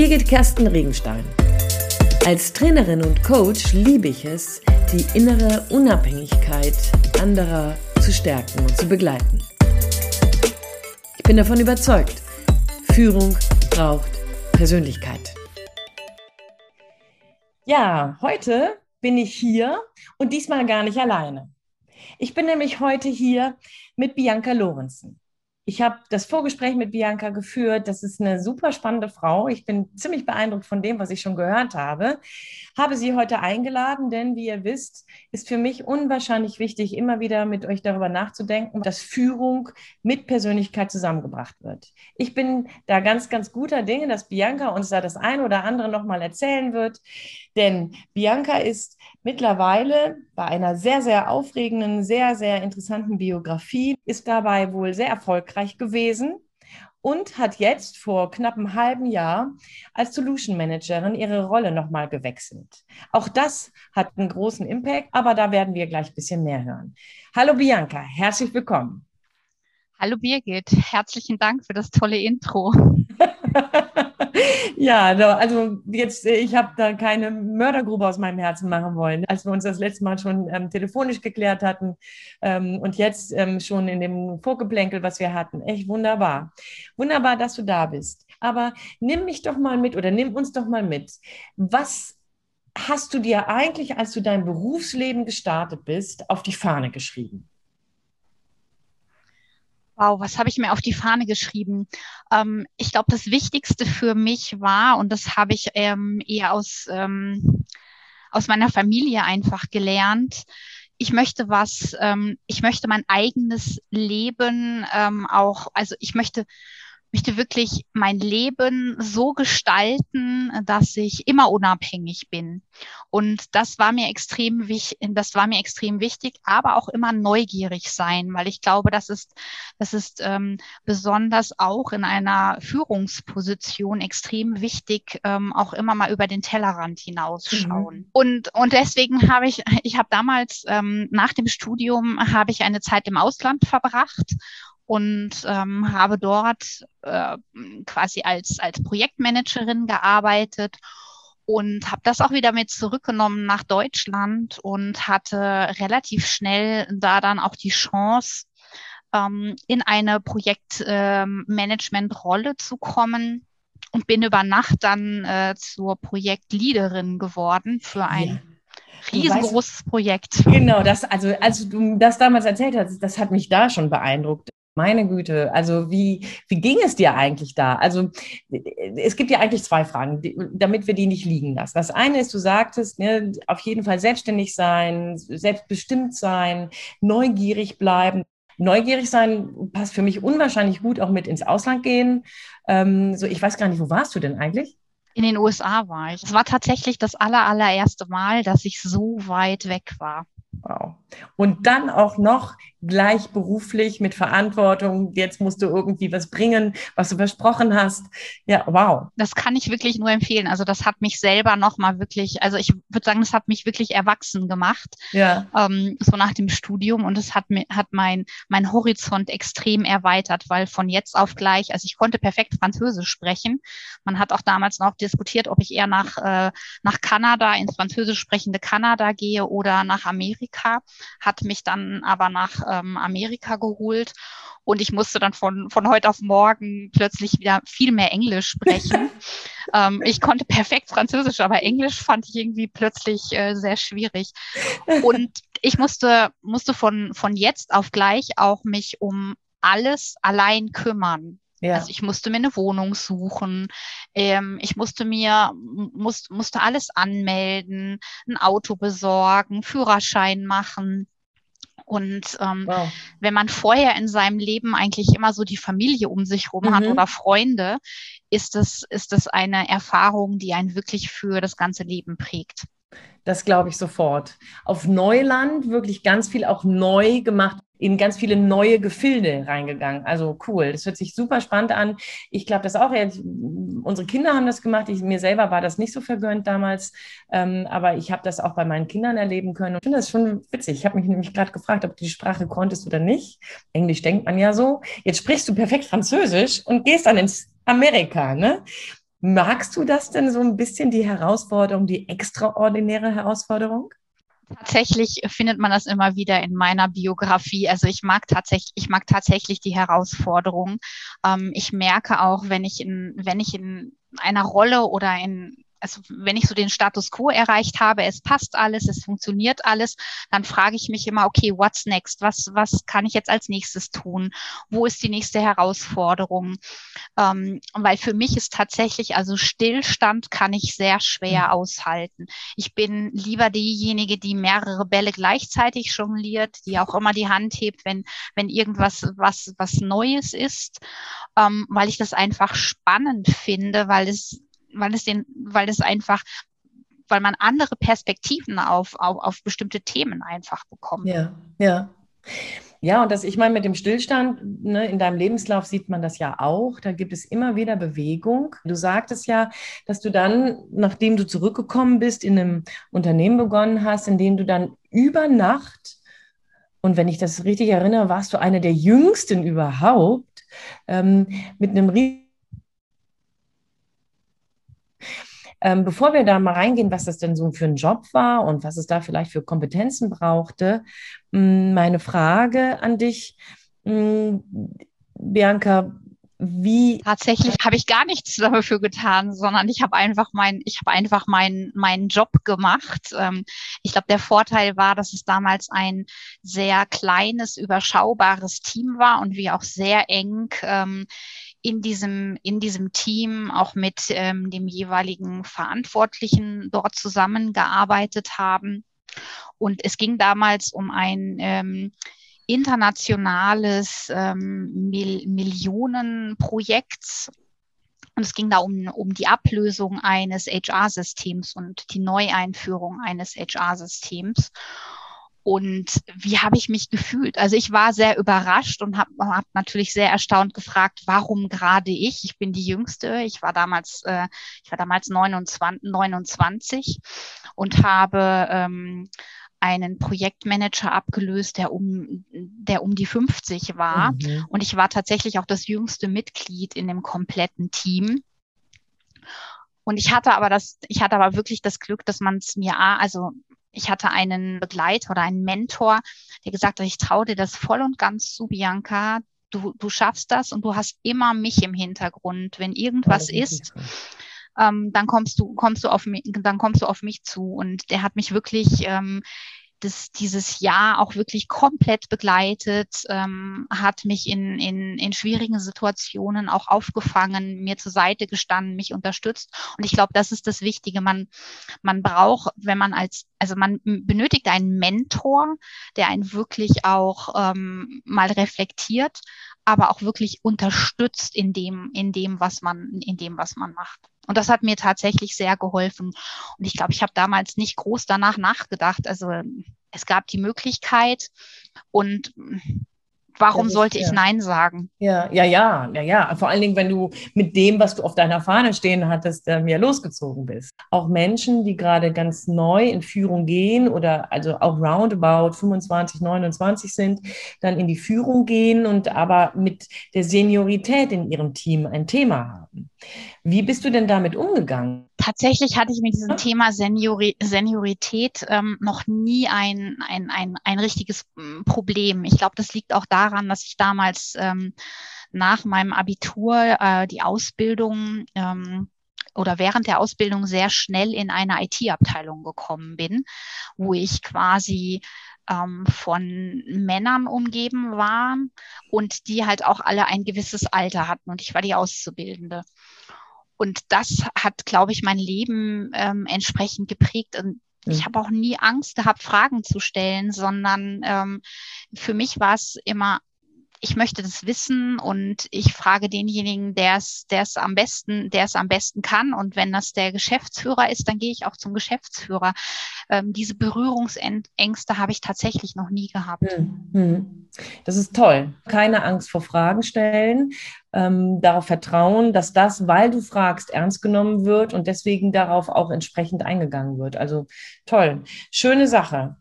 Birgit Kersten Regenstein. Als Trainerin und Coach liebe ich es, die innere Unabhängigkeit anderer zu stärken und zu begleiten. Ich bin davon überzeugt, Führung braucht Persönlichkeit. Ja, heute bin ich hier und diesmal gar nicht alleine. Ich bin nämlich heute hier mit Bianca Lorenzen. Ich habe das Vorgespräch mit Bianca geführt. Das ist eine super spannende Frau. Ich bin ziemlich beeindruckt von dem, was ich schon gehört habe. Habe sie heute eingeladen, denn wie ihr wisst, ist für mich unwahrscheinlich wichtig, immer wieder mit euch darüber nachzudenken, dass Führung mit Persönlichkeit zusammengebracht wird. Ich bin da ganz, ganz guter Dinge, dass Bianca uns da das eine oder andere nochmal erzählen wird. Denn Bianca ist mittlerweile bei einer sehr, sehr aufregenden, sehr, sehr interessanten Biografie, ist dabei wohl sehr erfolgreich gewesen und hat jetzt vor knapp einem halben Jahr als Solution Managerin ihre Rolle nochmal gewechselt. Auch das hat einen großen Impact, aber da werden wir gleich ein bisschen mehr hören. Hallo Bianca, herzlich willkommen. Hallo Birgit, herzlichen Dank für das tolle Intro. ja, also jetzt, ich habe da keine Mördergrube aus meinem Herzen machen wollen. Als wir uns das letzte Mal schon ähm, telefonisch geklärt hatten ähm, und jetzt ähm, schon in dem Vorgeplänkel, was wir hatten. Echt wunderbar. Wunderbar, dass du da bist. Aber nimm mich doch mal mit oder nimm uns doch mal mit. Was hast du dir eigentlich, als du dein Berufsleben gestartet bist, auf die Fahne geschrieben? Wow, was habe ich mir auf die Fahne geschrieben? Ähm, ich glaube, das Wichtigste für mich war, und das habe ich ähm, eher aus, ähm, aus meiner Familie einfach gelernt, ich möchte was, ähm, ich möchte mein eigenes Leben ähm, auch, also ich möchte möchte wirklich mein Leben so gestalten, dass ich immer unabhängig bin. Und das war mir extrem wichtig, das war mir extrem wichtig, aber auch immer neugierig sein, weil ich glaube, das ist, das ist ähm, besonders auch in einer Führungsposition extrem wichtig, ähm, auch immer mal über den Tellerrand hinausschauen. Mhm. Und, und deswegen habe ich, ich habe damals ähm, nach dem Studium habe ich eine Zeit im Ausland verbracht und ähm, habe dort äh, quasi als, als Projektmanagerin gearbeitet und habe das auch wieder mit zurückgenommen nach Deutschland und hatte relativ schnell da dann auch die Chance, ähm, in eine Projektmanagement-Rolle äh, zu kommen und bin über Nacht dann äh, zur Projektleaderin geworden für ein yeah riesengroßes Projekt. Genau, das, also als du das damals erzählt hast, das hat mich da schon beeindruckt. Meine Güte, also wie, wie ging es dir eigentlich da? Also es gibt ja eigentlich zwei Fragen, damit wir die nicht liegen lassen. Das eine ist, du sagtest, ne, auf jeden Fall selbstständig sein, selbstbestimmt sein, neugierig bleiben. Neugierig sein passt für mich unwahrscheinlich gut auch mit ins Ausland gehen. Ähm, so, ich weiß gar nicht, wo warst du denn eigentlich? In den USA war ich. Es war tatsächlich das aller, allererste Mal, dass ich so weit weg war. Wow. Und dann auch noch gleich beruflich mit Verantwortung. Jetzt musst du irgendwie was bringen, was du versprochen hast. Ja, wow. Das kann ich wirklich nur empfehlen. Also das hat mich selber nochmal wirklich, also ich würde sagen, das hat mich wirklich erwachsen gemacht. Ja. Ähm, so nach dem Studium und es hat mir, hat mein, mein Horizont extrem erweitert, weil von jetzt auf gleich, also ich konnte perfekt Französisch sprechen. Man hat auch damals noch diskutiert, ob ich eher nach, äh, nach Kanada, ins französisch sprechende Kanada gehe oder nach Amerika. Hat mich dann aber nach ähm, Amerika geholt und ich musste dann von, von heute auf morgen plötzlich wieder viel mehr Englisch sprechen. ähm, ich konnte perfekt Französisch, aber Englisch fand ich irgendwie plötzlich äh, sehr schwierig. Und ich musste, musste von, von jetzt auf gleich auch mich um alles allein kümmern. Ja. Also ich musste mir eine Wohnung suchen, ähm, ich musste mir, muss, musste alles anmelden, ein Auto besorgen, Führerschein machen. Und ähm, wow. wenn man vorher in seinem Leben eigentlich immer so die Familie um sich rum mhm. hat oder Freunde, ist es, ist es eine Erfahrung, die einen wirklich für das ganze Leben prägt. Das glaube ich sofort. Auf Neuland wirklich ganz viel auch neu gemacht, in ganz viele neue Gefilde reingegangen. Also cool. Das hört sich super spannend an. Ich glaube, das auch. Unsere Kinder haben das gemacht. Ich, mir selber war das nicht so vergönnt damals. Ähm, aber ich habe das auch bei meinen Kindern erleben können. Und ich finde das schon witzig. Ich habe mich nämlich gerade gefragt, ob du die Sprache konntest oder nicht. Englisch denkt man ja so. Jetzt sprichst du perfekt Französisch und gehst dann ins Amerika, ne? Magst du das denn so ein bisschen, die Herausforderung, die extraordinäre Herausforderung? Tatsächlich findet man das immer wieder in meiner Biografie. Also ich mag tatsächlich, ich mag tatsächlich die Herausforderung. Ähm, ich merke auch, wenn ich in, wenn ich in einer Rolle oder in also wenn ich so den Status quo erreicht habe, es passt alles, es funktioniert alles, dann frage ich mich immer, okay, what's next? Was, was kann ich jetzt als nächstes tun? Wo ist die nächste Herausforderung? Ähm, weil für mich ist tatsächlich, also Stillstand kann ich sehr schwer mhm. aushalten. Ich bin lieber diejenige, die mehrere Bälle gleichzeitig jongliert, die auch immer die Hand hebt, wenn, wenn irgendwas was, was Neues ist, ähm, weil ich das einfach spannend finde, weil es weil es den, weil es einfach, weil man andere Perspektiven auf, auf, auf bestimmte Themen einfach bekommt. Ja, ja. Ja, und das, ich meine, mit dem Stillstand, ne, in deinem Lebenslauf sieht man das ja auch. Da gibt es immer wieder Bewegung. Du sagtest ja, dass du dann, nachdem du zurückgekommen bist, in einem Unternehmen begonnen hast, in dem du dann über Nacht, und wenn ich das richtig erinnere, warst du eine der jüngsten überhaupt, ähm, mit einem riesigen Ähm, bevor wir da mal reingehen, was das denn so für ein Job war und was es da vielleicht für Kompetenzen brauchte, mh, mm, meine Frage an dich, mh, mm, Bianca, wie tatsächlich habe ich gar nichts dafür getan, sondern ich habe einfach mein, ich habe einfach meinen meinen Job gemacht. Ähm, ich glaube, der Vorteil war, dass es damals ein sehr kleines, überschaubares Team war und wir auch sehr eng ähm, in diesem, in diesem Team auch mit ähm, dem jeweiligen Verantwortlichen dort zusammengearbeitet haben. Und es ging damals um ein ähm, internationales ähm, Mil Millionenprojekt. Und es ging da um, um die Ablösung eines HR-Systems und die Neueinführung eines HR-Systems. Und wie habe ich mich gefühlt? Also ich war sehr überrascht und habe hab natürlich sehr erstaunt gefragt, warum gerade ich? Ich bin die Jüngste. Ich war damals, äh, ich war damals 29, 29 und habe ähm, einen Projektmanager abgelöst, der um, der um die 50 war. Mhm. Und ich war tatsächlich auch das jüngste Mitglied in dem kompletten Team. Und ich hatte aber das, ich hatte aber wirklich das Glück, dass man es mir, also ich hatte einen Begleiter oder einen Mentor, der gesagt hat, ich traue dir das voll und ganz zu, Bianca. Du, du schaffst das und du hast immer mich im Hintergrund. Wenn irgendwas ja, ist, ähm, dann kommst du, kommst du auf mich, dann kommst du auf mich zu. Und der hat mich wirklich ähm, das, dieses Jahr auch wirklich komplett begleitet, ähm, hat mich in, in, in schwierigen Situationen auch aufgefangen, mir zur Seite gestanden, mich unterstützt. Und ich glaube, das ist das Wichtige. Man, man braucht, wenn man als, also man benötigt einen Mentor, der einen wirklich auch ähm, mal reflektiert, aber auch wirklich unterstützt in dem, in dem, was man, in dem, was man macht. Und das hat mir tatsächlich sehr geholfen. Und ich glaube, ich habe damals nicht groß danach nachgedacht. Also es gab die Möglichkeit und Warum ist, sollte ich ja. Nein sagen? Ja, ja, ja, ja, ja. Vor allen Dingen, wenn du mit dem, was du auf deiner Fahne stehen hattest, ähm, ja losgezogen bist. Auch Menschen, die gerade ganz neu in Führung gehen oder also auch roundabout 25, 29 sind, dann in die Führung gehen und aber mit der Seniorität in ihrem Team ein Thema haben. Wie bist du denn damit umgegangen? Tatsächlich hatte ich mit diesem Thema Seniori Seniorität ähm, noch nie ein, ein, ein, ein richtiges hm, Problem. Ich glaube, das liegt auch daran, dass ich damals ähm, nach meinem Abitur äh, die Ausbildung ähm, oder während der Ausbildung sehr schnell in eine IT-Abteilung gekommen bin, wo ich quasi ähm, von Männern umgeben war und die halt auch alle ein gewisses Alter hatten und ich war die Auszubildende. Und das hat, glaube ich, mein Leben ähm, entsprechend geprägt. Und ich mhm. habe auch nie Angst gehabt, Fragen zu stellen, sondern ähm, für mich war es immer ich möchte das wissen und ich frage denjenigen, der es, am besten, der es am besten kann. Und wenn das der Geschäftsführer ist, dann gehe ich auch zum Geschäftsführer. Ähm, diese Berührungsängste habe ich tatsächlich noch nie gehabt. Hm, hm. Das ist toll. Keine Angst vor Fragen stellen, ähm, darauf vertrauen, dass das, weil du fragst, ernst genommen wird und deswegen darauf auch entsprechend eingegangen wird. Also toll. Schöne Sache.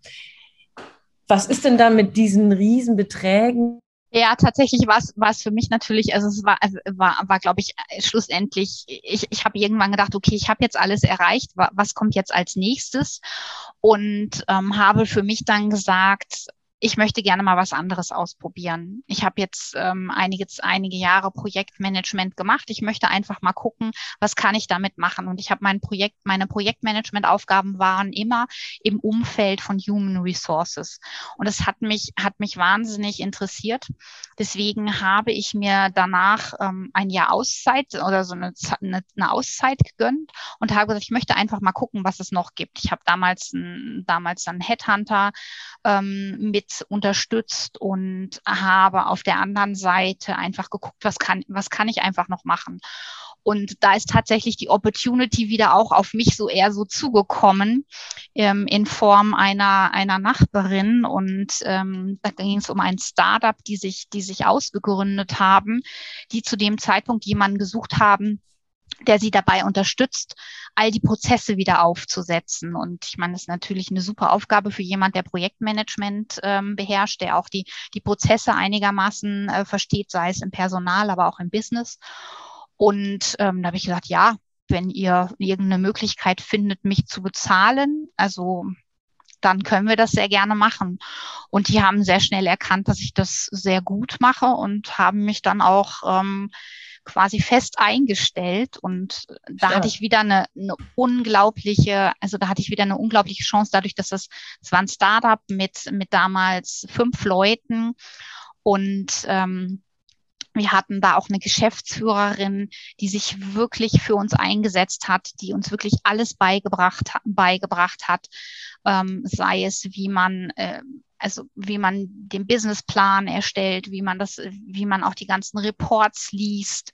Was ist denn da mit diesen Riesenbeträgen? Ja, tatsächlich war es war es für mich natürlich, also es war also war war glaube ich schlussendlich ich ich habe irgendwann gedacht, okay, ich habe jetzt alles erreicht, was kommt jetzt als nächstes? Und ähm, habe für mich dann gesagt, ich möchte gerne mal was anderes ausprobieren. Ich habe jetzt ähm, einige, einige Jahre Projektmanagement gemacht. Ich möchte einfach mal gucken, was kann ich damit machen. Und ich habe mein Projekt, meine Projektmanagement-Aufgaben waren immer im Umfeld von Human Resources. Und es hat mich, hat mich wahnsinnig interessiert. Deswegen habe ich mir danach ähm, ein Jahr Auszeit oder so eine, eine, eine Auszeit gegönnt und habe gesagt, ich möchte einfach mal gucken, was es noch gibt. Ich habe damals, damals einen Headhunter ähm, mit unterstützt und habe auf der anderen Seite einfach geguckt, was kann, was kann ich einfach noch machen. Und da ist tatsächlich die Opportunity wieder auch auf mich so eher so zugekommen ähm, in Form einer, einer Nachbarin. Und ähm, da ging es um ein Startup, die sich, die sich ausgegründet haben, die zu dem Zeitpunkt jemanden gesucht haben, der sie dabei unterstützt, all die Prozesse wieder aufzusetzen. Und ich meine, das ist natürlich eine super Aufgabe für jemand, der Projektmanagement ähm, beherrscht, der auch die, die Prozesse einigermaßen äh, versteht, sei es im Personal, aber auch im Business. Und ähm, da habe ich gesagt, ja, wenn ihr irgendeine Möglichkeit findet, mich zu bezahlen, also dann können wir das sehr gerne machen. Und die haben sehr schnell erkannt, dass ich das sehr gut mache und haben mich dann auch ähm, quasi fest eingestellt und da ja. hatte ich wieder eine, eine unglaubliche, also da hatte ich wieder eine unglaubliche Chance dadurch, dass das, es war ein Startup mit, mit damals fünf Leuten und ähm, wir hatten da auch eine Geschäftsführerin, die sich wirklich für uns eingesetzt hat, die uns wirklich alles beigebracht, beigebracht hat, ähm, sei es, wie man äh, also wie man den Businessplan erstellt, wie man das, wie man auch die ganzen Reports liest.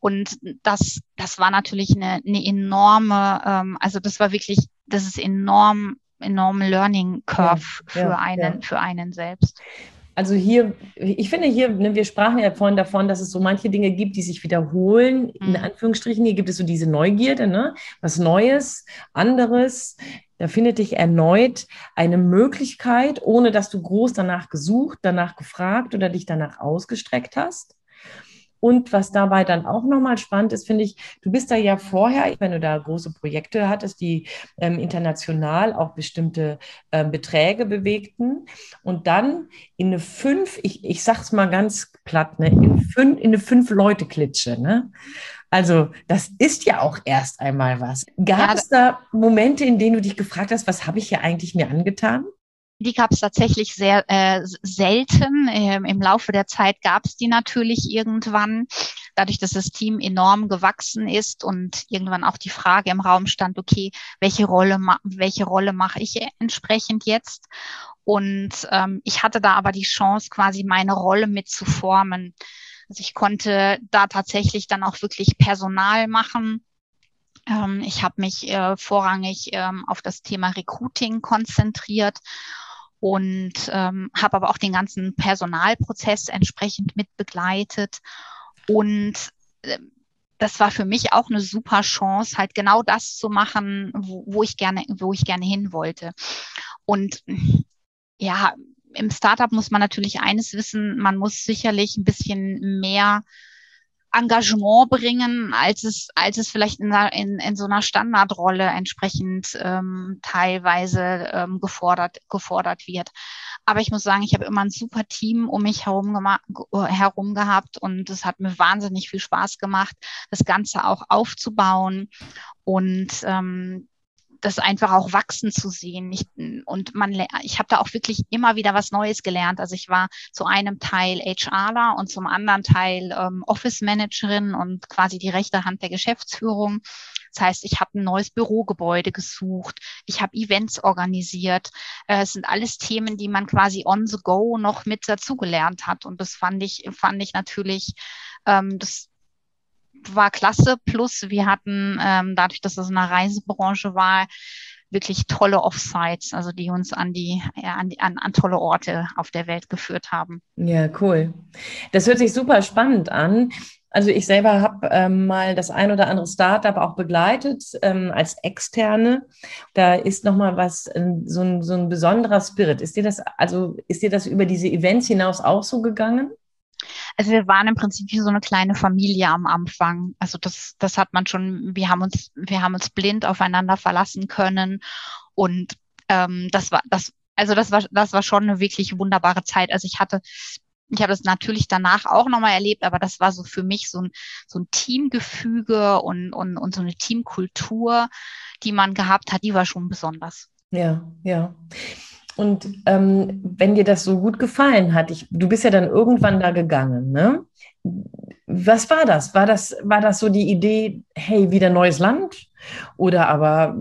Und das, das war natürlich eine, eine enorme, ähm, also das war wirklich, das ist enorm, enorme Learning Curve ja, für ja, einen, ja. für einen selbst. Also hier, ich finde hier, ne, wir sprachen ja vorhin davon, dass es so manche Dinge gibt, die sich wiederholen. In mhm. Anführungsstrichen, hier gibt es so diese Neugierde, ne? was Neues, anderes. Da findet dich erneut eine Möglichkeit, ohne dass du groß danach gesucht, danach gefragt oder dich danach ausgestreckt hast. Und was dabei dann auch nochmal spannend ist, finde ich, du bist da ja vorher, wenn du da große Projekte hattest, die ähm, international auch bestimmte ähm, Beträge bewegten und dann in eine fünf, ich, ich sag's mal ganz platt, ne, in, fünf, in eine fünf Leute Klitsche, ne? Also das ist ja auch erst einmal was. Gab ja, es da Momente, in denen du dich gefragt hast, was habe ich hier eigentlich mir angetan? Die gab es tatsächlich sehr äh, selten. Ähm, Im Laufe der Zeit gab es die natürlich irgendwann, dadurch, dass das Team enorm gewachsen ist und irgendwann auch die Frage im Raum stand, okay, welche Rolle, welche Rolle mache ich entsprechend jetzt? Und ähm, ich hatte da aber die Chance, quasi meine Rolle mit zu formen. Also ich konnte da tatsächlich dann auch wirklich Personal machen. Ähm, ich habe mich äh, vorrangig ähm, auf das Thema Recruiting konzentriert und ähm, habe aber auch den ganzen Personalprozess entsprechend mit begleitet. Und äh, das war für mich auch eine super Chance, halt genau das zu machen, wo, wo ich gerne, wo ich gerne hin wollte. Und ja, im Startup muss man natürlich eines wissen, man muss sicherlich ein bisschen mehr Engagement bringen, als es, als es vielleicht in, in, in so einer Standardrolle entsprechend ähm, teilweise ähm, gefordert, gefordert wird. Aber ich muss sagen, ich habe immer ein super Team um mich herum, herum gehabt und es hat mir wahnsinnig viel Spaß gemacht, das Ganze auch aufzubauen. Und ähm, das einfach auch wachsen zu sehen. Ich, und man, ich habe da auch wirklich immer wieder was Neues gelernt. Also ich war zu einem Teil HRler und zum anderen Teil ähm, Office Managerin und quasi die rechte Hand der Geschäftsführung. Das heißt, ich habe ein neues Bürogebäude gesucht, ich habe Events organisiert. Äh, es sind alles Themen, die man quasi on the go noch mit dazugelernt hat. Und das fand ich, fand ich natürlich, ähm, das war klasse. Plus wir hatten, ähm, dadurch, dass es eine Reisebranche war, wirklich tolle Offsites, also die uns an die, an, die an, an tolle Orte auf der Welt geführt haben. Ja, cool. Das hört sich super spannend an. Also ich selber habe ähm, mal das ein oder andere Startup auch begleitet ähm, als Externe. Da ist nochmal was, äh, so, ein, so ein besonderer Spirit. Ist dir das, also ist dir das über diese Events hinaus auch so gegangen? Also wir waren im Prinzip wie so eine kleine Familie am Anfang. Also das, das hat man schon, wir haben uns, wir haben uns blind aufeinander verlassen können. Und ähm, das war, das, also das war, das war schon eine wirklich wunderbare Zeit. Also ich hatte ich habe das natürlich danach auch nochmal erlebt, aber das war so für mich so ein, so ein Teamgefüge und, und, und so eine Teamkultur, die man gehabt hat, die war schon besonders. Ja, ja. Und ähm, wenn dir das so gut gefallen hat, ich, du bist ja dann irgendwann da gegangen, ne? Was war das? War das, war das so die Idee, hey, wieder neues Land? Oder aber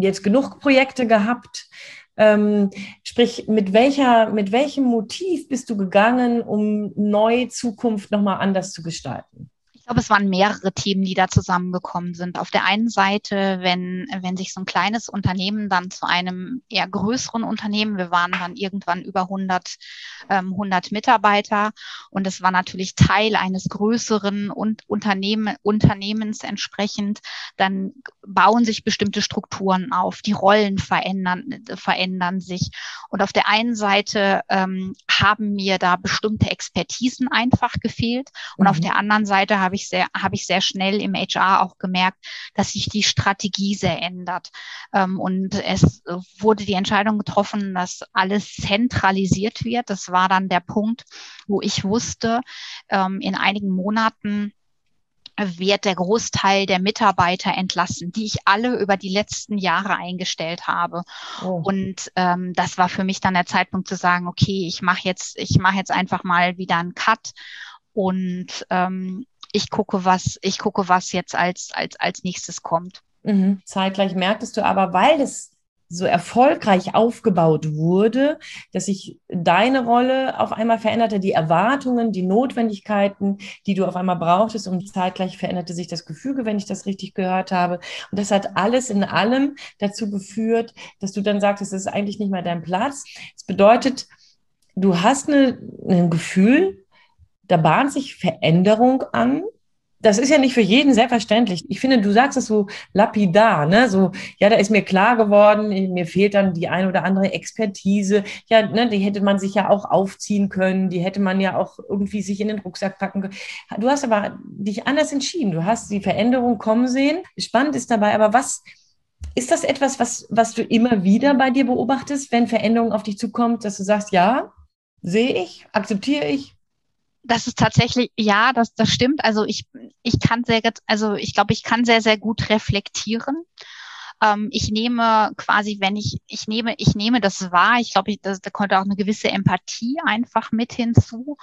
jetzt genug Projekte gehabt? Ähm, sprich, mit welcher, mit welchem Motiv bist du gegangen, um neue Zukunft nochmal anders zu gestalten? Glaube, es waren mehrere Themen, die da zusammengekommen sind. Auf der einen Seite, wenn, wenn sich so ein kleines Unternehmen dann zu einem eher größeren Unternehmen, wir waren dann irgendwann über 100, ähm, 100 Mitarbeiter und es war natürlich Teil eines größeren und Unternehmen, Unternehmens entsprechend, dann bauen sich bestimmte Strukturen auf, die Rollen verändern, verändern sich. Und auf der einen Seite ähm, haben mir da bestimmte Expertisen einfach gefehlt und mhm. auf der anderen Seite habe ich ich sehr, habe ich sehr schnell im HR auch gemerkt, dass sich die Strategie sehr ändert. Ähm, und es wurde die Entscheidung getroffen, dass alles zentralisiert wird. Das war dann der Punkt, wo ich wusste, ähm, in einigen Monaten wird der Großteil der Mitarbeiter entlassen, die ich alle über die letzten Jahre eingestellt habe. Oh. Und ähm, das war für mich dann der Zeitpunkt zu sagen, okay, ich mache jetzt, ich mache jetzt einfach mal wieder einen Cut und ähm, ich gucke, was, ich gucke, was jetzt als, als, als nächstes kommt. Mhm. Zeitgleich merktest du aber, weil es so erfolgreich aufgebaut wurde, dass sich deine Rolle auf einmal veränderte, die Erwartungen, die Notwendigkeiten, die du auf einmal brauchtest und zeitgleich veränderte sich das Gefüge, wenn ich das richtig gehört habe. Und das hat alles in allem dazu geführt, dass du dann sagst, es ist eigentlich nicht mehr dein Platz. Es bedeutet, du hast eine, ein Gefühl, da bahnt sich Veränderung an. Das ist ja nicht für jeden selbstverständlich. Ich finde, du sagst es so lapidar, ne? So, ja, da ist mir klar geworden, mir fehlt dann die ein oder andere Expertise. Ja, ne, die hätte man sich ja auch aufziehen können, die hätte man ja auch irgendwie sich in den Rucksack packen können. Du hast aber dich anders entschieden. Du hast die Veränderung kommen sehen. Spannend ist dabei, aber was, ist das etwas, was, was du immer wieder bei dir beobachtest, wenn Veränderung auf dich zukommt, dass du sagst, ja, sehe ich, akzeptiere ich, das ist tatsächlich, ja, das, das stimmt. Also ich, ich kann sehr, also ich glaube, ich kann sehr, sehr gut reflektieren. Ähm, ich nehme quasi, wenn ich, ich nehme, ich nehme das wahr. Ich glaube, ich, das, da kommt auch eine gewisse Empathie einfach mit hinzu.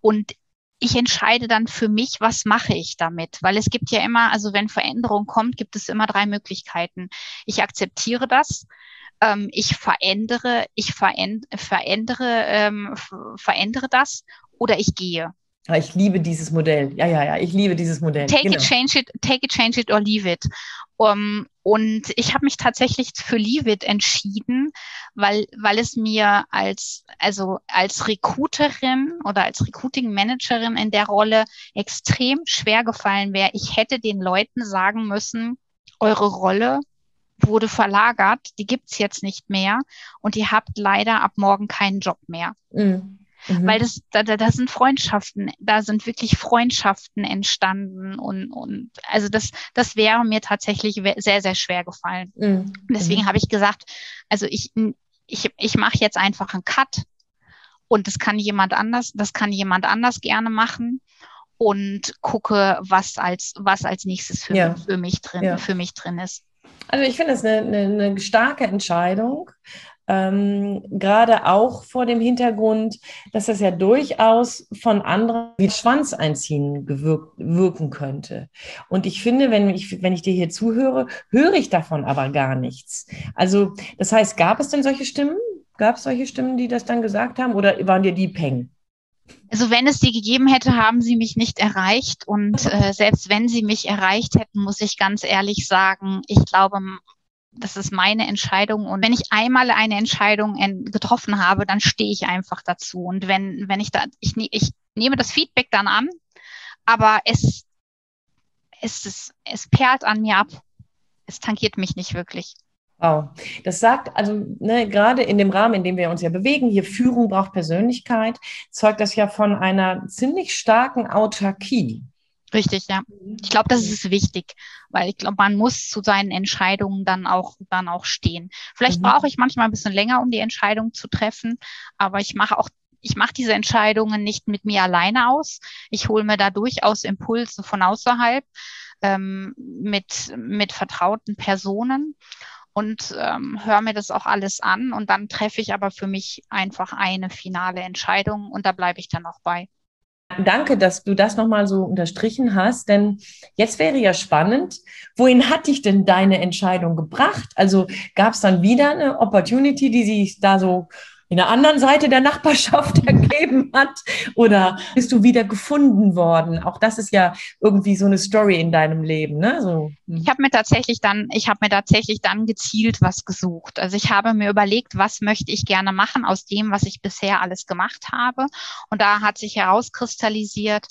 Und ich entscheide dann für mich, was mache ich damit? Weil es gibt ja immer, also wenn Veränderung kommt, gibt es immer drei Möglichkeiten. Ich akzeptiere das, ähm, ich verändere, ich verändere, ähm, verändere das oder ich gehe. Ja, ich liebe dieses Modell. Ja, ja, ja, ich liebe dieses Modell. Take genau. it, change it, take it, change it or leave it. Um, und ich habe mich tatsächlich für Leave it entschieden, weil, weil es mir als, also als Recruiterin oder als Recruiting Managerin in der Rolle extrem schwer gefallen wäre. Ich hätte den Leuten sagen müssen, eure Rolle wurde verlagert, die gibt's jetzt nicht mehr und ihr habt leider ab morgen keinen Job mehr. Mhm. Mhm. Weil das, da, da sind Freundschaften, da sind wirklich Freundschaften entstanden und, und also das, das wäre mir tatsächlich sehr, sehr schwer gefallen. Mhm. Deswegen mhm. habe ich gesagt, also ich, ich, ich mache jetzt einfach einen Cut und das kann jemand anders, das kann jemand anders gerne machen und gucke, was als, was als nächstes für, ja. für mich drin, ja. für mich drin ist. Also ich finde es eine, eine, eine starke Entscheidung, ähm, gerade auch vor dem Hintergrund, dass das ja durchaus von anderen wie Schwanz einziehen wirken könnte. Und ich finde, wenn ich, wenn ich dir hier zuhöre, höre ich davon aber gar nichts. Also, das heißt, gab es denn solche Stimmen? Gab es solche Stimmen, die das dann gesagt haben? Oder waren dir die Peng? Also wenn es die gegeben hätte, haben sie mich nicht erreicht. Und äh, selbst wenn sie mich erreicht hätten, muss ich ganz ehrlich sagen, ich glaube, das ist meine Entscheidung. Und wenn ich einmal eine Entscheidung getroffen habe, dann stehe ich einfach dazu. Und wenn, wenn ich da, ich, ne, ich nehme das Feedback dann an, aber es, es, ist, es perlt an mir ab. Es tangiert mich nicht wirklich. Wow. Das sagt also ne, gerade in dem Rahmen, in dem wir uns ja bewegen, hier Führung braucht Persönlichkeit, zeugt das ja von einer ziemlich starken Autarkie. Richtig, ja. Ich glaube, das ist wichtig, weil ich glaube, man muss zu seinen Entscheidungen dann auch dann auch stehen. Vielleicht mhm. brauche ich manchmal ein bisschen länger, um die Entscheidung zu treffen, aber ich mache auch ich mache diese Entscheidungen nicht mit mir alleine aus. Ich hole mir da durchaus Impulse von außerhalb ähm, mit mit vertrauten Personen und ähm, höre mir das auch alles an und dann treffe ich aber für mich einfach eine finale Entscheidung und da bleibe ich dann auch bei. Danke, dass du das nochmal so unterstrichen hast, denn jetzt wäre ja spannend, wohin hat dich denn deine Entscheidung gebracht? Also gab es dann wieder eine Opportunity, die sich da so in der anderen Seite der Nachbarschaft ergeben hat? Oder bist du wieder gefunden worden? Auch das ist ja irgendwie so eine Story in deinem Leben, ne? So. Hm. Ich habe mir tatsächlich dann, ich habe mir tatsächlich dann gezielt was gesucht. Also ich habe mir überlegt, was möchte ich gerne machen aus dem, was ich bisher alles gemacht habe. Und da hat sich herauskristallisiert,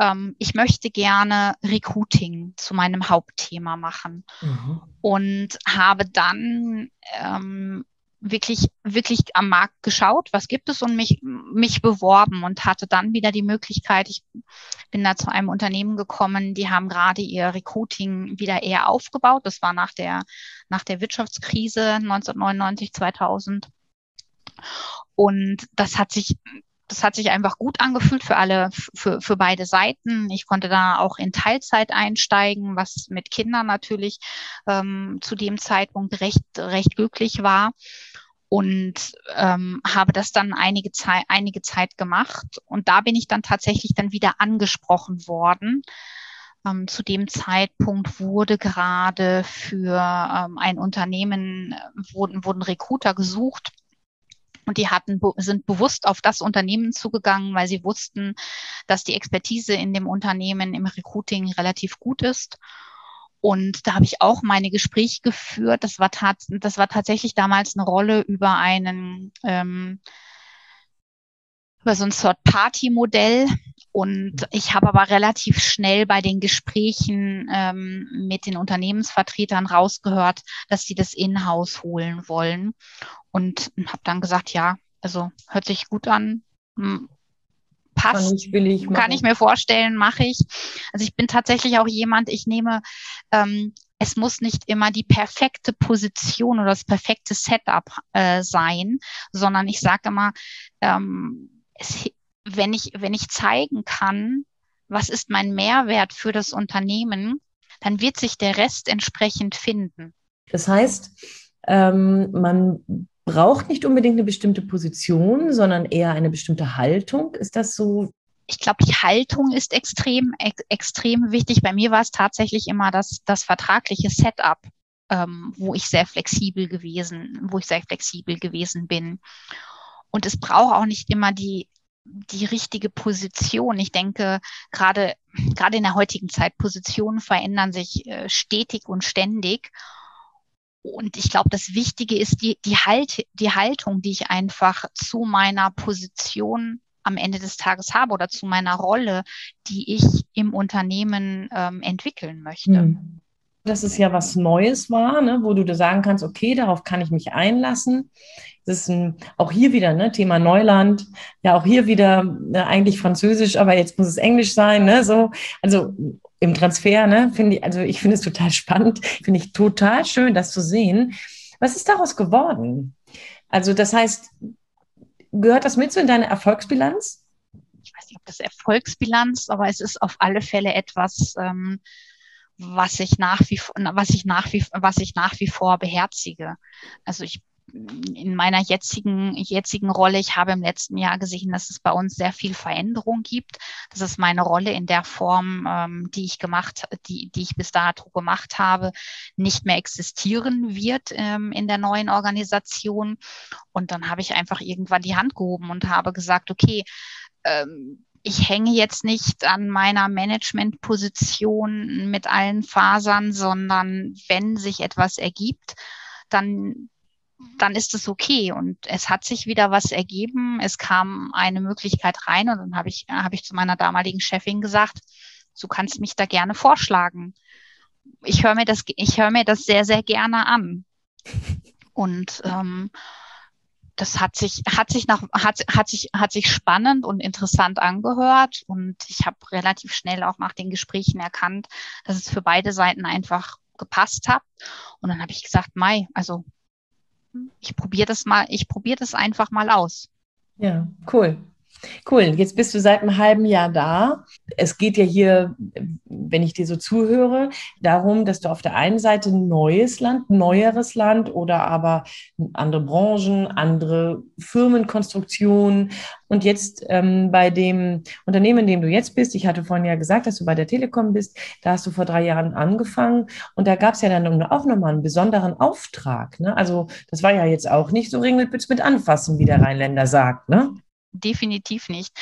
ähm, ich möchte gerne Recruiting zu meinem Hauptthema machen. Mhm. Und habe dann ähm, wirklich, wirklich am Markt geschaut, was gibt es und mich, mich beworben und hatte dann wieder die Möglichkeit, ich bin da zu einem Unternehmen gekommen, die haben gerade ihr Recruiting wieder eher aufgebaut. Das war nach der, nach der Wirtschaftskrise 1999, 2000. Und das hat sich das hat sich einfach gut angefühlt für alle, für, für beide Seiten. Ich konnte da auch in Teilzeit einsteigen, was mit Kindern natürlich ähm, zu dem Zeitpunkt recht, recht glücklich war und ähm, habe das dann einige Zeit, einige Zeit gemacht. Und da bin ich dann tatsächlich dann wieder angesprochen worden. Ähm, zu dem Zeitpunkt wurde gerade für ähm, ein Unternehmen, äh, wurden, wurden Recruiter gesucht. Und die hatten, sind bewusst auf das Unternehmen zugegangen, weil sie wussten, dass die Expertise in dem Unternehmen im Recruiting relativ gut ist. Und da habe ich auch meine Gespräche geführt. Das war, tat, das war tatsächlich damals eine Rolle über einen, ähm, über so ein Third-Party-Modell. Und ich habe aber relativ schnell bei den Gesprächen ähm, mit den Unternehmensvertretern rausgehört, dass sie das in-house holen wollen. Und habe dann gesagt, ja, also hört sich gut an, passt. Kann ich, will ich Kann ich mir vorstellen, mache ich. Also ich bin tatsächlich auch jemand, ich nehme, ähm, es muss nicht immer die perfekte Position oder das perfekte Setup äh, sein, sondern ich sage immer, ähm, es, wenn ich, wenn ich zeigen kann, was ist mein Mehrwert für das Unternehmen, dann wird sich der Rest entsprechend finden. Das heißt, ähm, man braucht nicht unbedingt eine bestimmte Position, sondern eher eine bestimmte Haltung. Ist das so? Ich glaube, die Haltung ist extrem, ex extrem wichtig. Bei mir war es tatsächlich immer das, das vertragliche Setup, ähm, wo ich sehr flexibel gewesen, wo ich sehr flexibel gewesen bin. Und es braucht auch nicht immer die, die richtige Position. Ich denke, gerade, gerade in der heutigen Zeit, Positionen verändern sich äh, stetig und ständig. Und ich glaube, das Wichtige ist die, die, halt, die Haltung, die ich einfach zu meiner Position am Ende des Tages habe oder zu meiner Rolle, die ich im Unternehmen ähm, entwickeln möchte. Hm. Dass es ja was Neues war, ne, wo du sagen kannst, okay, darauf kann ich mich einlassen. Das ist ein, auch hier wieder ne, Thema Neuland, ja auch hier wieder ne, eigentlich Französisch, aber jetzt muss es Englisch sein. Ne, so. Also im Transfer, ne, finde ich, also ich finde es total spannend, finde ich total schön, das zu sehen. Was ist daraus geworden? Also das heißt, gehört das mit so in deine Erfolgsbilanz? Ich weiß nicht, ob das Erfolgsbilanz, aber es ist auf alle Fälle etwas, ähm, was ich nach wie was ich nach wie was ich nach wie vor beherzige. Also ich in meiner jetzigen, jetzigen Rolle, ich habe im letzten Jahr gesehen, dass es bei uns sehr viel Veränderung gibt. Das ist meine Rolle in der Form, ähm, die ich gemacht, die, die ich bis dato gemacht habe, nicht mehr existieren wird ähm, in der neuen Organisation. Und dann habe ich einfach irgendwann die Hand gehoben und habe gesagt, okay, ähm, ich hänge jetzt nicht an meiner Managementposition mit allen Fasern, sondern wenn sich etwas ergibt, dann dann ist es okay. Und es hat sich wieder was ergeben. Es kam eine Möglichkeit rein und dann habe ich, habe ich zu meiner damaligen Chefin gesagt, du kannst mich da gerne vorschlagen. Ich höre mir das, ich höre mir das sehr, sehr gerne an. Und ähm, das hat sich, hat sich nach, hat, hat sich, hat sich spannend und interessant angehört. Und ich habe relativ schnell auch nach den Gesprächen erkannt, dass es für beide Seiten einfach gepasst hat. Und dann habe ich gesagt, Mai, also ich probiere das mal, ich probiere das einfach mal aus. Ja, cool. Cool, jetzt bist du seit einem halben Jahr da. Es geht ja hier, wenn ich dir so zuhöre, darum, dass du auf der einen Seite neues Land, neueres Land oder aber andere Branchen, andere Firmenkonstruktionen und jetzt ähm, bei dem Unternehmen, in dem du jetzt bist, ich hatte vorhin ja gesagt, dass du bei der Telekom bist, da hast du vor drei Jahren angefangen und da gab es ja dann auch nochmal einen besonderen Auftrag. Ne? Also das war ja jetzt auch nicht so Ringelpitz mit anfassen, wie der Rheinländer sagt. Ne? Definitiv nicht.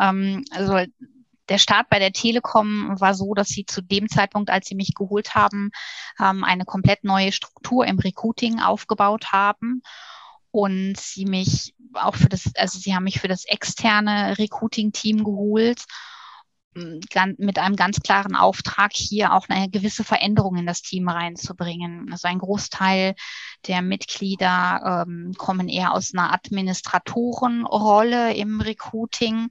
Ähm, also der Start bei der Telekom war so, dass sie zu dem Zeitpunkt, als sie mich geholt haben, ähm, eine komplett neue Struktur im Recruiting aufgebaut haben und sie mich auch für das, also sie haben mich für das externe Recruiting-Team geholt mit einem ganz klaren Auftrag, hier auch eine gewisse Veränderung in das Team reinzubringen. Also ein Großteil der Mitglieder ähm, kommen eher aus einer Administratorenrolle im Recruiting.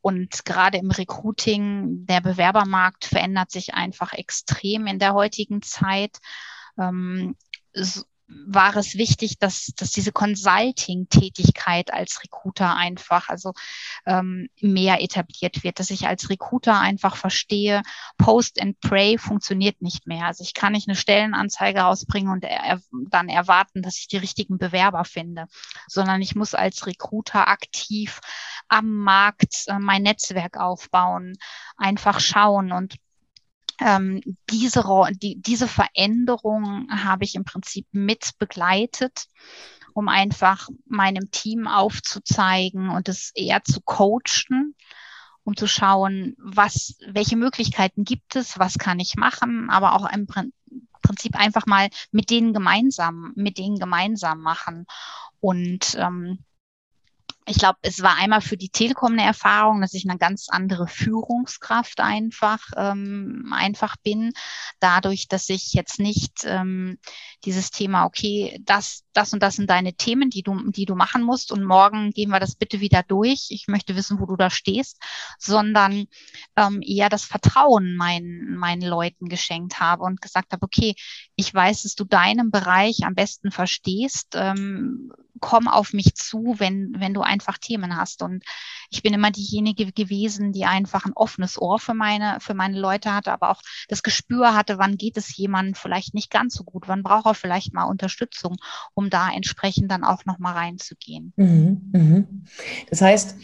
Und gerade im Recruiting, der Bewerbermarkt verändert sich einfach extrem in der heutigen Zeit. Ähm, war es wichtig, dass, dass diese Consulting-Tätigkeit als Recruiter einfach, also ähm, mehr etabliert wird, dass ich als Recruiter einfach verstehe, Post and Pray funktioniert nicht mehr. Also ich kann nicht eine Stellenanzeige rausbringen und er, dann erwarten, dass ich die richtigen Bewerber finde, sondern ich muss als Recruiter aktiv am Markt äh, mein Netzwerk aufbauen, einfach schauen und ähm, diese, die, diese Veränderung habe ich im Prinzip mit begleitet, um einfach meinem Team aufzuzeigen und es eher zu coachen, um zu schauen, was, welche Möglichkeiten gibt es, was kann ich machen, aber auch im Prinzip einfach mal mit denen gemeinsam, mit denen gemeinsam machen. Und ähm, ich glaube, es war einmal für die Telekom eine Erfahrung, dass ich eine ganz andere Führungskraft einfach ähm, einfach bin, dadurch, dass ich jetzt nicht ähm, dieses Thema, okay, das das und das sind deine Themen, die du die du machen musst und morgen gehen wir das bitte wieder durch. Ich möchte wissen, wo du da stehst, sondern ähm, eher das Vertrauen meinen meinen Leuten geschenkt habe und gesagt habe, okay, ich weiß, dass du deinen Bereich am besten verstehst. Ähm, komm auf mich zu, wenn, wenn du einfach Themen hast. Und ich bin immer diejenige gewesen, die einfach ein offenes Ohr für meine, für meine Leute hatte, aber auch das Gespür hatte, wann geht es jemandem vielleicht nicht ganz so gut, wann braucht er vielleicht mal Unterstützung, um da entsprechend dann auch nochmal reinzugehen. Mhm, mhm. Das heißt,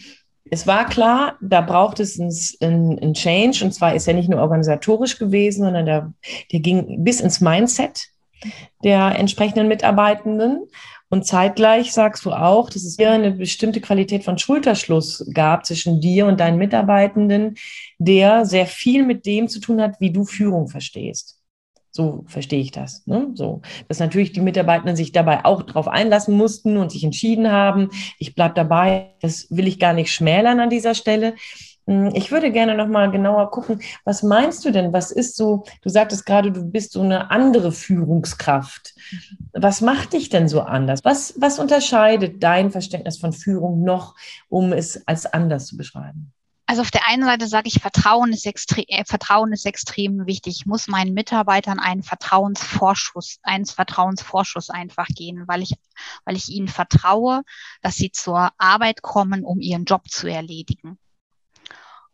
es war klar, da braucht es einen, Change. Und zwar ist er nicht nur organisatorisch gewesen, sondern der, der ging bis ins Mindset der entsprechenden Mitarbeitenden. Und zeitgleich sagst du auch, dass es hier eine bestimmte Qualität von Schulterschluss gab zwischen dir und deinen Mitarbeitenden, der sehr viel mit dem zu tun hat, wie du Führung verstehst. So verstehe ich das. Ne? So, dass natürlich die Mitarbeitenden sich dabei auch darauf einlassen mussten und sich entschieden haben, ich bleibe dabei. Das will ich gar nicht schmälern an dieser Stelle. Hm, ich würde gerne noch mal genauer gucken, was meinst du denn? Was ist so, du sagtest gerade, du bist so eine andere Führungskraft. Was macht dich denn so anders? Was, was unterscheidet dein Verständnis von Führung noch, um es als anders zu beschreiben? Also auf der einen Seite sage ich, Vertrauen ist, extrem, äh, Vertrauen ist extrem wichtig. Ich muss meinen Mitarbeitern einen Vertrauensvorschuss, einen Vertrauensvorschuss einfach gehen, weil ich, weil ich ihnen vertraue, dass sie zur Arbeit kommen, um ihren Job zu erledigen.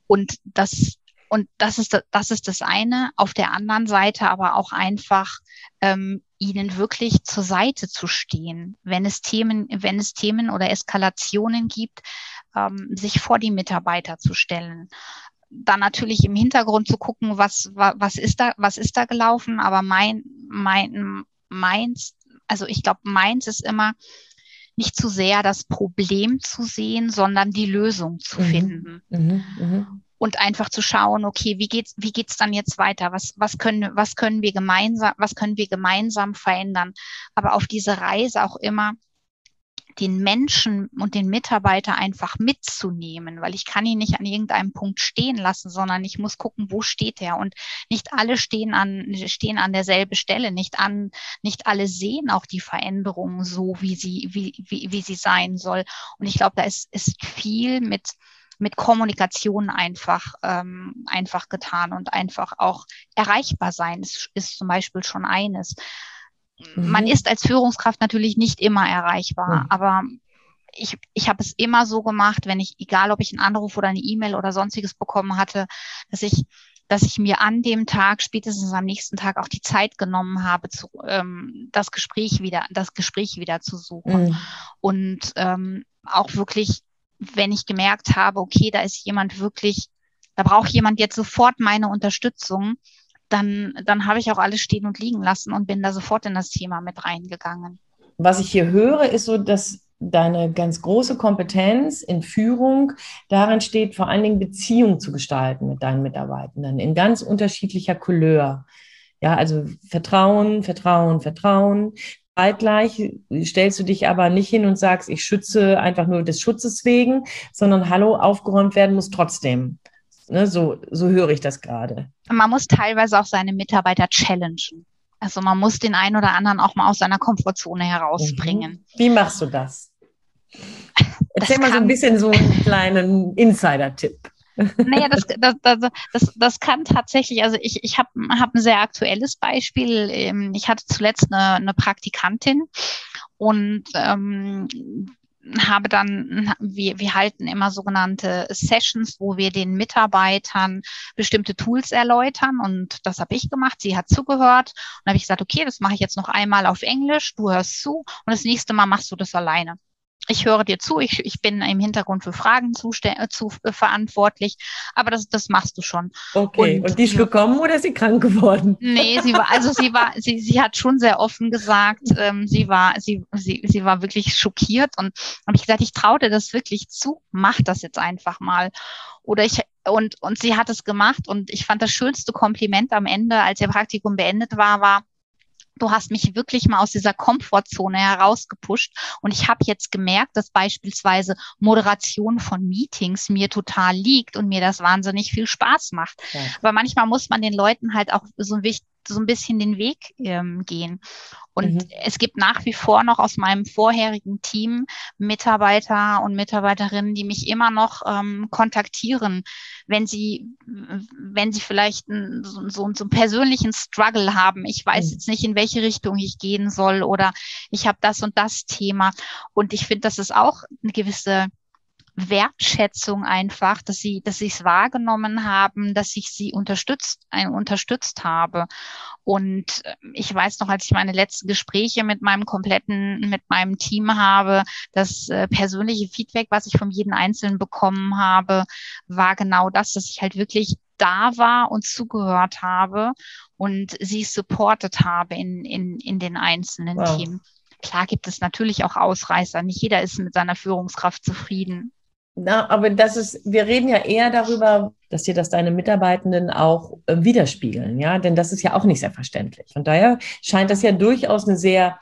Und das, und das ist, das ist das eine. Auf der anderen Seite aber auch einfach, ähm, ihnen wirklich zur Seite zu stehen, wenn es Themen, wenn es Themen oder Eskalationen gibt, ähm, sich vor die Mitarbeiter zu stellen. Dann natürlich im Hintergrund zu gucken, was, was, ist da, was ist da gelaufen, aber mein, mein, meins, also ich glaube, meins ist immer, nicht zu sehr das Problem zu sehen, sondern die Lösung zu mhm. finden. Mhm. Mhm. Und einfach zu schauen, okay, wie geht's, wie geht's dann jetzt weiter? Was, was können, was können wir gemeinsam, was können wir gemeinsam verändern? Aber auf diese Reise auch immer den Menschen und den Mitarbeiter einfach mitzunehmen, weil ich kann ihn nicht an irgendeinem Punkt stehen lassen, sondern ich muss gucken, wo steht er und nicht alle stehen an stehen an derselben Stelle, nicht an nicht alle sehen auch die Veränderungen so, wie sie wie wie, wie sie sein soll. Und ich glaube, da ist ist viel mit mit Kommunikation einfach, ähm, einfach getan und einfach auch erreichbar sein ist, ist zum Beispiel schon eines. Mhm. Man ist als Führungskraft natürlich nicht immer erreichbar, mhm. aber ich, ich habe es immer so gemacht, wenn ich, egal ob ich einen Anruf oder eine E-Mail oder sonstiges bekommen hatte, dass ich dass ich mir an dem Tag, spätestens am nächsten Tag auch die Zeit genommen habe, zu, ähm, das Gespräch wieder, das Gespräch wieder zu suchen. Mhm. Und ähm, auch wirklich wenn ich gemerkt habe, okay, da ist jemand wirklich, da braucht jemand jetzt sofort meine Unterstützung, dann, dann habe ich auch alles stehen und liegen lassen und bin da sofort in das Thema mit reingegangen. Was ich hier höre, ist so, dass deine ganz große Kompetenz in Führung darin steht, vor allen Dingen Beziehungen zu gestalten mit deinen Mitarbeitenden in ganz unterschiedlicher Couleur. Ja, also Vertrauen, Vertrauen, Vertrauen, Zeitgleich stellst du dich aber nicht hin und sagst, ich schütze einfach nur des Schutzes wegen, sondern hallo, aufgeräumt werden muss trotzdem. Ne, so, so höre ich das gerade. Man muss teilweise auch seine Mitarbeiter challengen. Also man muss den einen oder anderen auch mal aus seiner Komfortzone herausbringen. Mhm. Wie machst du das? Erzähl das mal so ein bisschen so einen kleinen Insider-Tipp. Naja, das, das, das, das, das kann tatsächlich, also ich, ich habe hab ein sehr aktuelles Beispiel. Ähm, ich hatte zuletzt eine, eine Praktikantin und ähm, habe dann, wir, wir halten immer sogenannte Sessions, wo wir den Mitarbeitern bestimmte Tools erläutern. Und das habe ich gemacht. Sie hat zugehört. Und habe ich gesagt, okay, das mache ich jetzt noch einmal auf Englisch, du hörst zu. Und das nächste Mal machst du das alleine ich höre dir zu, ich, ich bin im Hintergrund für Fragen zu, zu, äh, verantwortlich, aber das, das machst du schon. Okay, und, und die ist gekommen oder ist sie krank geworden? Nee, sie war, also sie war, sie, sie hat schon sehr offen gesagt, ähm, sie war, sie, sie, sie war wirklich schockiert und habe ich gesagt, ich traue dir das wirklich zu, mach das jetzt einfach mal. Oder ich, und, und sie hat es gemacht und ich fand das schönste Kompliment am Ende, als ihr Praktikum beendet war, war, du hast mich wirklich mal aus dieser Komfortzone herausgepusht. Und ich habe jetzt gemerkt, dass beispielsweise Moderation von Meetings mir total liegt und mir das wahnsinnig viel Spaß macht. Ja. Aber manchmal muss man den Leuten halt auch so ein wichtig so ein bisschen den Weg ähm, gehen. Und mhm. es gibt nach wie vor noch aus meinem vorherigen Team Mitarbeiter und Mitarbeiterinnen, die mich immer noch ähm, kontaktieren, wenn sie, wenn sie vielleicht einen, so, so, so einen persönlichen Struggle haben. Ich weiß mhm. jetzt nicht, in welche Richtung ich gehen soll oder ich habe das und das Thema. Und ich finde, das ist auch eine gewisse Wertschätzung einfach, dass sie, dass sie es wahrgenommen haben, dass ich sie unterstützt, ein, unterstützt habe. Und äh, ich weiß noch, als ich meine letzten Gespräche mit meinem kompletten, mit meinem Team habe, das äh, persönliche Feedback, was ich von jedem Einzelnen bekommen habe, war genau das, dass ich halt wirklich da war und zugehört habe und sie supportet habe in, in, in den einzelnen wow. Themen. Klar gibt es natürlich auch Ausreißer. Nicht jeder ist mit seiner Führungskraft zufrieden. Na, aber das ist, wir reden ja eher darüber, dass dir das deine Mitarbeitenden auch äh, widerspiegeln, ja, denn das ist ja auch nicht selbstverständlich. Von daher scheint das ja durchaus eine sehr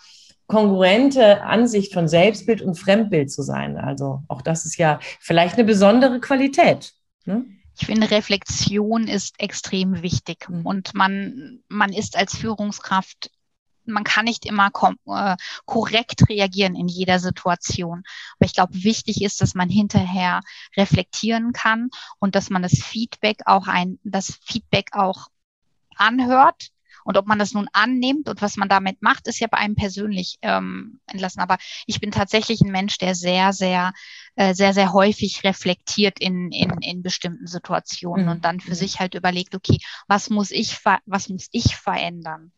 kongruente Ansicht von Selbstbild und Fremdbild zu sein. Also auch das ist ja vielleicht eine besondere Qualität. Ne? Ich finde, Reflexion ist extrem wichtig mhm. und man, man ist als Führungskraft man kann nicht immer äh, korrekt reagieren in jeder Situation. Aber ich glaube, wichtig ist, dass man hinterher reflektieren kann und dass man das Feedback auch ein, das Feedback auch anhört. Und ob man das nun annimmt und was man damit macht, ist ja bei einem persönlich ähm, entlassen. Aber ich bin tatsächlich ein Mensch, der sehr, sehr, äh, sehr, sehr häufig reflektiert in, in, in bestimmten Situationen mhm. und dann für mhm. sich halt überlegt, okay, was muss ich, was muss ich verändern?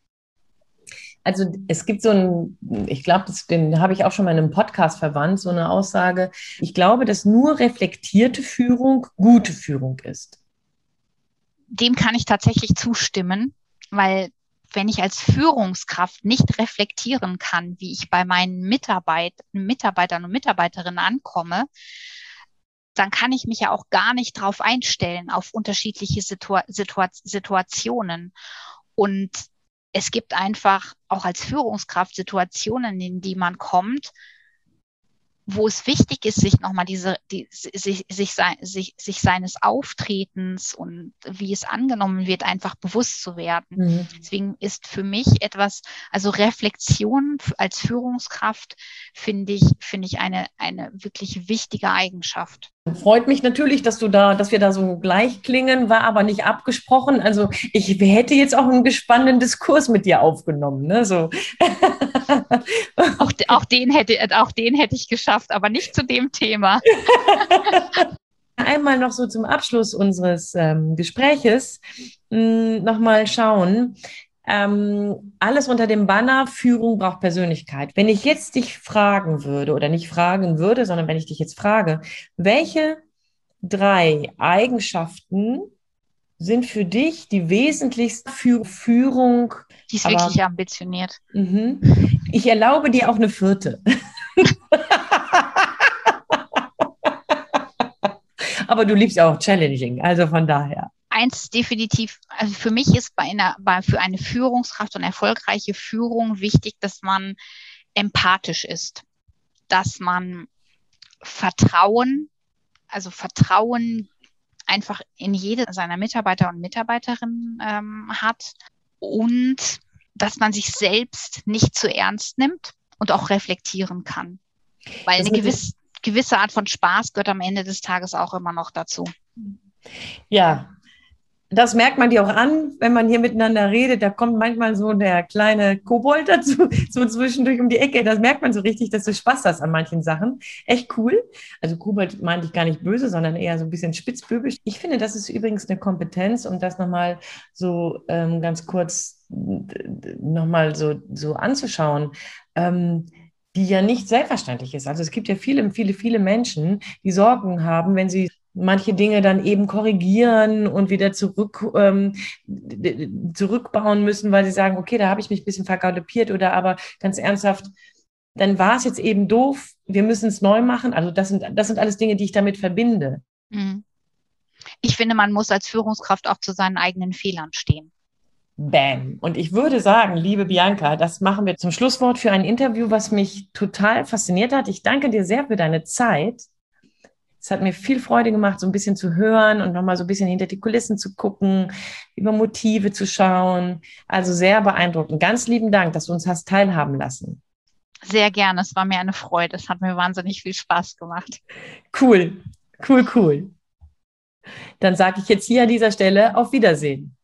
Also es gibt so ein, ich glaube, den habe ich auch schon mal in einem Podcast verwandt, so eine Aussage. Ich glaube, dass nur reflektierte Führung gute Führung ist. Dem kann ich tatsächlich zustimmen, weil wenn ich als Führungskraft nicht reflektieren kann, wie ich bei meinen Mitarbeit Mitarbeitern und Mitarbeiterinnen ankomme, dann kann ich mich ja auch gar nicht darauf einstellen, auf unterschiedliche Situa Situa Situationen. Und es gibt einfach auch als Führungskraft Situationen, in die man kommt, wo es wichtig ist, sich nochmal diese, die, sich, sich, sich, sich seines Auftretens und wie es angenommen wird, einfach bewusst zu werden. Mhm. Deswegen ist für mich etwas, also Reflexion als Führungskraft finde ich, finde ich eine, eine wirklich wichtige Eigenschaft. Freut mich natürlich, dass du da, dass wir da so gleich klingen, war aber nicht abgesprochen. Also ich hätte jetzt auch einen gespannten Diskurs mit dir aufgenommen. Ne? So. auch, auch, den hätte, auch den hätte ich geschafft, aber nicht zu dem Thema. Einmal noch so zum Abschluss unseres ähm, Gespräches hm, nochmal schauen ähm, alles unter dem Banner Führung braucht Persönlichkeit. Wenn ich jetzt dich fragen würde oder nicht fragen würde, sondern wenn ich dich jetzt frage, welche drei Eigenschaften sind für dich die wesentlichste für Führung? Die ist aber, wirklich ambitioniert. Mhm. Ich erlaube dir auch eine vierte. aber du liebst auch Challenging, also von daher eins definitiv, also für mich ist bei einer, bei, für eine Führungskraft und erfolgreiche Führung wichtig, dass man empathisch ist, dass man Vertrauen, also Vertrauen einfach in jede seiner Mitarbeiter und Mitarbeiterinnen ähm, hat und dass man sich selbst nicht zu ernst nimmt und auch reflektieren kann. Weil eine gewisse, gewisse Art von Spaß gehört am Ende des Tages auch immer noch dazu. Ja, das merkt man dir auch an, wenn man hier miteinander redet. Da kommt manchmal so der kleine Kobold dazu, so zwischendurch um die Ecke. Das merkt man so richtig, dass du Spaß hast an manchen Sachen. Echt cool. Also Kobold meinte ich gar nicht böse, sondern eher so ein bisschen spitzbübisch. Ich finde, das ist übrigens eine Kompetenz, um das nochmal so ähm, ganz kurz nochmal so, so anzuschauen. Ähm, die ja nicht selbstverständlich ist. Also es gibt ja viele, viele, viele Menschen, die Sorgen haben, wenn sie manche Dinge dann eben korrigieren und wieder zurück, ähm, zurückbauen müssen, weil sie sagen, okay, da habe ich mich ein bisschen vergaloppiert oder aber ganz ernsthaft, dann war es jetzt eben doof, wir müssen es neu machen. Also das sind, das sind alles Dinge, die ich damit verbinde. Mhm. Ich finde, man muss als Führungskraft auch zu seinen eigenen Fehlern stehen. Bam. Und ich würde sagen, liebe Bianca, das machen wir zum Schlusswort für ein Interview, was mich total fasziniert hat. Ich danke dir sehr für deine Zeit. Es hat mir viel Freude gemacht, so ein bisschen zu hören und nochmal so ein bisschen hinter die Kulissen zu gucken, über Motive zu schauen. Also sehr beeindruckend. Ganz lieben Dank, dass du uns hast teilhaben lassen. Sehr gerne. Es war mir eine Freude. Es hat mir wahnsinnig viel Spaß gemacht. Cool, cool, cool. Dann sage ich jetzt hier an dieser Stelle auf Wiedersehen.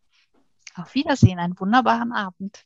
Auf Wiedersehen, einen wunderbaren Abend.